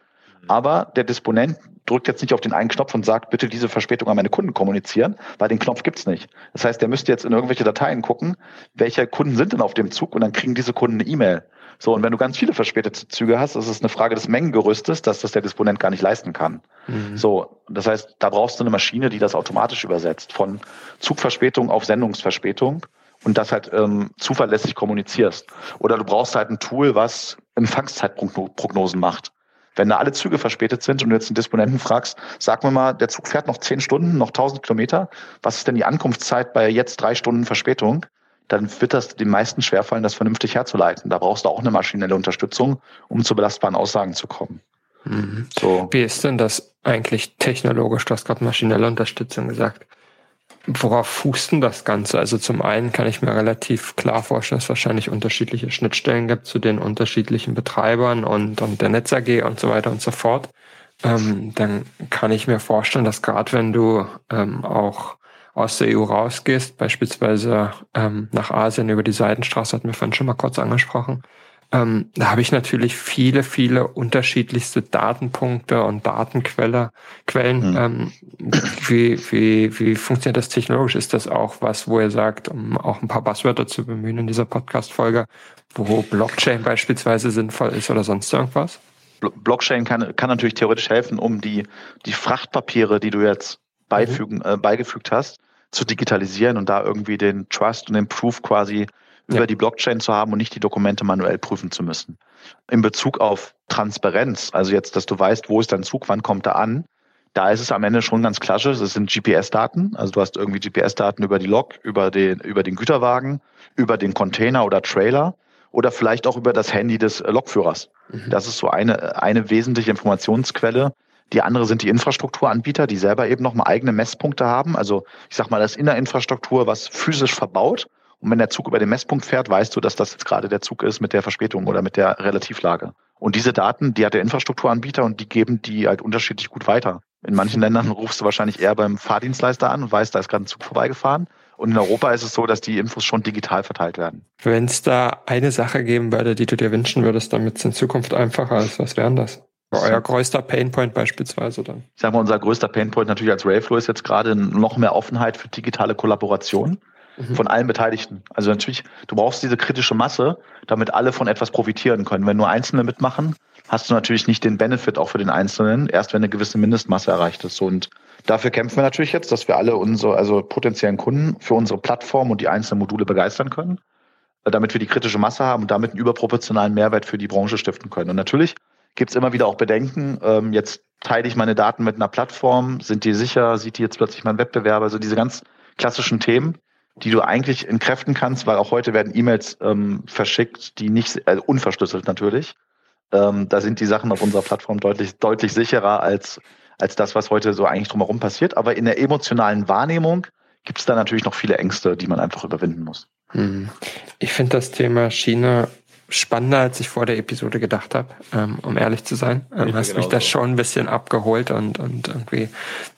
Aber der Disponent drückt jetzt nicht auf den einen Knopf und sagt, bitte diese Verspätung an meine Kunden kommunizieren, weil den Knopf gibt's nicht. Das heißt, der müsste jetzt in irgendwelche Dateien gucken, welche Kunden sind denn auf dem Zug und dann kriegen diese Kunden eine E-Mail. So, und wenn du ganz viele verspätete Züge hast, ist es eine Frage des Mengengerüstes, dass das der Disponent gar nicht leisten kann. Mhm. So, das heißt, da brauchst du eine Maschine, die das automatisch übersetzt, von Zugverspätung auf Sendungsverspätung und das halt ähm, zuverlässig kommunizierst. Oder du brauchst halt ein Tool, was Empfangszeitprognosen macht. Wenn da alle Züge verspätet sind und du jetzt einen Disponenten fragst, sag mir mal, der Zug fährt noch zehn Stunden, noch tausend Kilometer, was ist denn die Ankunftszeit bei jetzt drei Stunden Verspätung? dann wird das den meisten schwerfallen, das vernünftig herzuleiten. Da brauchst du auch eine maschinelle Unterstützung, um zu belastbaren Aussagen zu kommen. Mhm. So. Wie ist denn das eigentlich technologisch? Du hast gerade maschinelle Unterstützung gesagt. Worauf fußt denn das Ganze? Also zum einen kann ich mir relativ klar vorstellen, dass es wahrscheinlich unterschiedliche Schnittstellen gibt zu den unterschiedlichen Betreibern und, und der Netz AG und so weiter und so fort. Ähm, dann kann ich mir vorstellen, dass gerade wenn du ähm, auch aus der EU rausgehst, beispielsweise ähm, nach Asien über die Seidenstraße, hatten wir vorhin schon mal kurz angesprochen, ähm, da habe ich natürlich viele, viele unterschiedlichste Datenpunkte und Datenquelle, Quellen. Mhm. Ähm, wie, wie, wie funktioniert das technologisch? Ist das auch was, wo ihr sagt, um auch ein paar Buzzwörter zu bemühen in dieser Podcast-Folge, wo Blockchain beispielsweise sinnvoll ist oder sonst irgendwas? Blockchain kann, kann natürlich theoretisch helfen, um die, die Frachtpapiere, die du jetzt beifügen, mhm. äh, beigefügt hast, zu digitalisieren und da irgendwie den Trust und den Proof quasi ja. über die Blockchain zu haben und nicht die Dokumente manuell prüfen zu müssen. In Bezug auf Transparenz, also jetzt, dass du weißt, wo ist dein Zug, wann kommt er an, da ist es am Ende schon ganz klassisch. Es sind GPS-Daten. Also du hast irgendwie GPS-Daten über die Lok, über den, über den Güterwagen, über den Container oder Trailer oder vielleicht auch über das Handy des Lokführers. Mhm. Das ist so eine, eine wesentliche Informationsquelle. Die andere sind die Infrastrukturanbieter, die selber eben nochmal eigene Messpunkte haben. Also ich sag mal, das ist in der Infrastruktur was physisch verbaut. Und wenn der Zug über den Messpunkt fährt, weißt du, dass das jetzt gerade der Zug ist mit der Verspätung oder mit der Relativlage. Und diese Daten, die hat der Infrastrukturanbieter und die geben die halt unterschiedlich gut weiter. In manchen Ländern rufst du wahrscheinlich eher beim Fahrdienstleister an und weißt, da ist gerade ein Zug vorbeigefahren. Und in Europa ist es so, dass die Infos schon digital verteilt werden. Wenn es da eine Sache geben würde, die du dir wünschen würdest, damit es in Zukunft einfacher ist, was wären das? Euer größter Painpoint beispielsweise dann? Ich sage mal, unser größter Painpoint natürlich als Railflow ist jetzt gerade noch mehr Offenheit für digitale Kollaboration mhm. von allen Beteiligten. Also natürlich, du brauchst diese kritische Masse, damit alle von etwas profitieren können. Wenn nur Einzelne mitmachen, hast du natürlich nicht den Benefit auch für den Einzelnen, erst wenn eine gewisse Mindestmasse erreicht ist. Und dafür kämpfen wir natürlich jetzt, dass wir alle unsere, also potenziellen Kunden für unsere Plattform und die einzelnen Module begeistern können, damit wir die kritische Masse haben und damit einen überproportionalen Mehrwert für die Branche stiften können. Und natürlich gibt es immer wieder auch Bedenken. Ähm, jetzt teile ich meine Daten mit einer Plattform, sind die sicher, sieht die jetzt plötzlich mein Wettbewerber, also diese ganz klassischen Themen die du eigentlich entkräften kannst, weil auch heute werden E-Mails ähm, verschickt, die nicht, also unverschlüsselt natürlich. Ähm, da sind die Sachen auf unserer Plattform deutlich, deutlich sicherer als, als das, was heute so eigentlich drumherum passiert. Aber in der emotionalen Wahrnehmung gibt es da natürlich noch viele Ängste, die man einfach überwinden muss. Hm. Ich finde das Thema China spannender, als ich vor der Episode gedacht habe, ähm, um ehrlich zu sein. Ähm, hast mich da schon ein bisschen abgeholt und, und irgendwie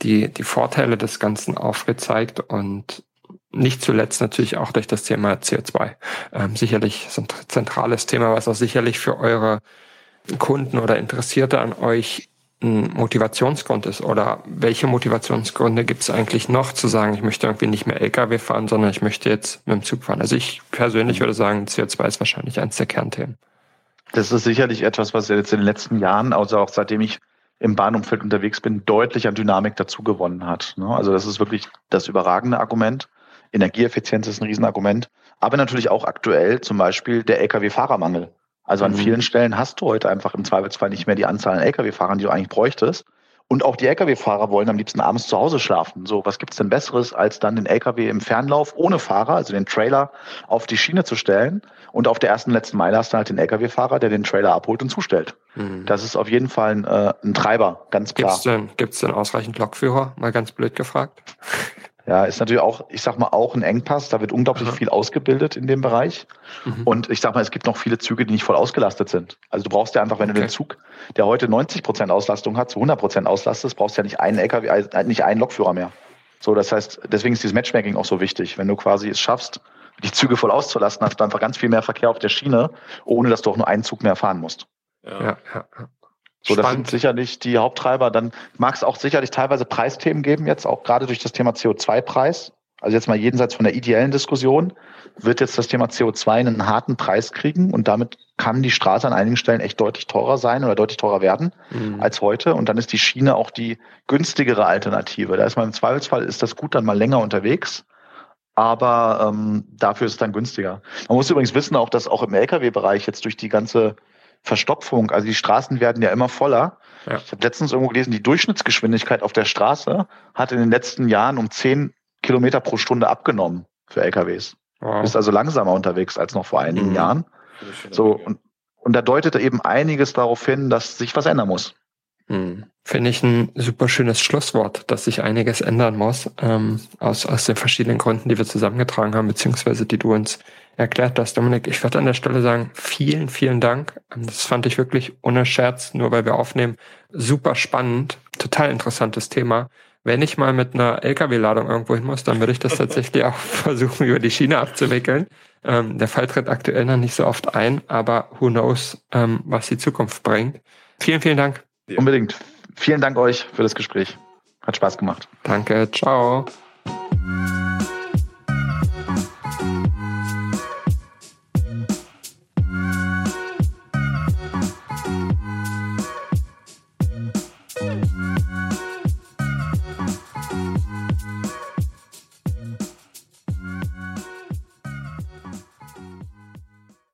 die, die Vorteile des Ganzen aufgezeigt und nicht zuletzt natürlich auch durch das Thema CO2. Ähm, sicherlich ein zentrales Thema, was auch sicherlich für eure Kunden oder Interessierte an euch ein Motivationsgrund ist. Oder welche Motivationsgründe gibt es eigentlich noch zu sagen, ich möchte irgendwie nicht mehr Lkw fahren, sondern ich möchte jetzt mit dem Zug fahren? Also ich persönlich würde sagen, CO2 ist wahrscheinlich eines der Kernthemen. Das ist sicherlich etwas, was jetzt in den letzten Jahren, also auch seitdem ich im Bahnumfeld unterwegs bin, deutlich an Dynamik dazu gewonnen hat. Ne? Also das ist wirklich das überragende Argument. Energieeffizienz ist ein Riesenargument. Aber natürlich auch aktuell zum Beispiel der Lkw-Fahrermangel. Also an mhm. vielen Stellen hast du heute einfach im Zweifelsfall nicht mehr die Anzahl an Lkw-Fahrern, die du eigentlich bräuchtest. Und auch die Lkw-Fahrer wollen am liebsten abends zu Hause schlafen. So, was gibt's denn Besseres, als dann den Lkw im Fernlauf ohne Fahrer, also den Trailer, auf die Schiene zu stellen? Und auf der ersten letzten Meile hast du halt den Lkw-Fahrer, der den Trailer abholt und zustellt. Mhm. Das ist auf jeden Fall ein, äh, ein Treiber, ganz klar. Gibt's denn, gibt's denn ausreichend Lokführer? Mal ganz blöd gefragt. Ja, ist natürlich auch, ich sag mal, auch ein Engpass. Da wird unglaublich Aha. viel ausgebildet in dem Bereich. Mhm. Und ich sag mal, es gibt noch viele Züge, die nicht voll ausgelastet sind. Also du brauchst ja einfach, wenn okay. du den Zug, der heute 90 Prozent Auslastung hat, zu 100 Prozent auslastest, brauchst du ja nicht einen LKW, äh, nicht einen Lokführer mehr. So, das heißt, deswegen ist dieses Matchmaking auch so wichtig. Wenn du quasi es schaffst, die Züge voll auszulasten, hast du einfach ganz viel mehr Verkehr auf der Schiene, ohne dass du auch nur einen Zug mehr fahren musst. Ja, ja, ja. So, das sind sicherlich die Haupttreiber. Dann mag es auch sicherlich teilweise Preisthemen geben jetzt, auch gerade durch das Thema CO2-Preis. Also jetzt mal jenseits von der ideellen Diskussion, wird jetzt das Thema CO2 einen harten Preis kriegen und damit kann die Straße an einigen Stellen echt deutlich teurer sein oder deutlich teurer werden mhm. als heute. Und dann ist die Schiene auch die günstigere Alternative. Da ist man im Zweifelsfall, ist das gut dann mal länger unterwegs. Aber ähm, dafür ist es dann günstiger. Man muss übrigens wissen auch, dass auch im Lkw-Bereich jetzt durch die ganze Verstopfung. Also die Straßen werden ja immer voller. Ja. Ich habe letztens irgendwo gelesen, die Durchschnittsgeschwindigkeit auf der Straße hat in den letzten Jahren um zehn Kilometer pro Stunde abgenommen für LKWs. Wow. Du bist also langsamer unterwegs als noch vor einigen mhm. Jahren. So, und, und da deutet eben einiges darauf hin, dass sich was ändern muss. Mhm. Finde ich ein super schönes Schlusswort, dass sich einiges ändern muss, ähm, aus, aus den verschiedenen Gründen, die wir zusammengetragen haben, beziehungsweise die du uns erklärt hast. Dominik, ich würde an der Stelle sagen, vielen, vielen Dank. Ähm, das fand ich wirklich ohne Scherz, nur weil wir aufnehmen, super spannend, total interessantes Thema. Wenn ich mal mit einer LKW-Ladung irgendwo hin muss, dann würde ich das tatsächlich auch versuchen, über die Schiene abzuwickeln. Ähm, der Fall tritt aktuell noch nicht so oft ein, aber who knows, ähm, was die Zukunft bringt. Vielen, vielen Dank. Unbedingt. Vielen Dank euch für das Gespräch. Hat Spaß gemacht. Danke. Ciao.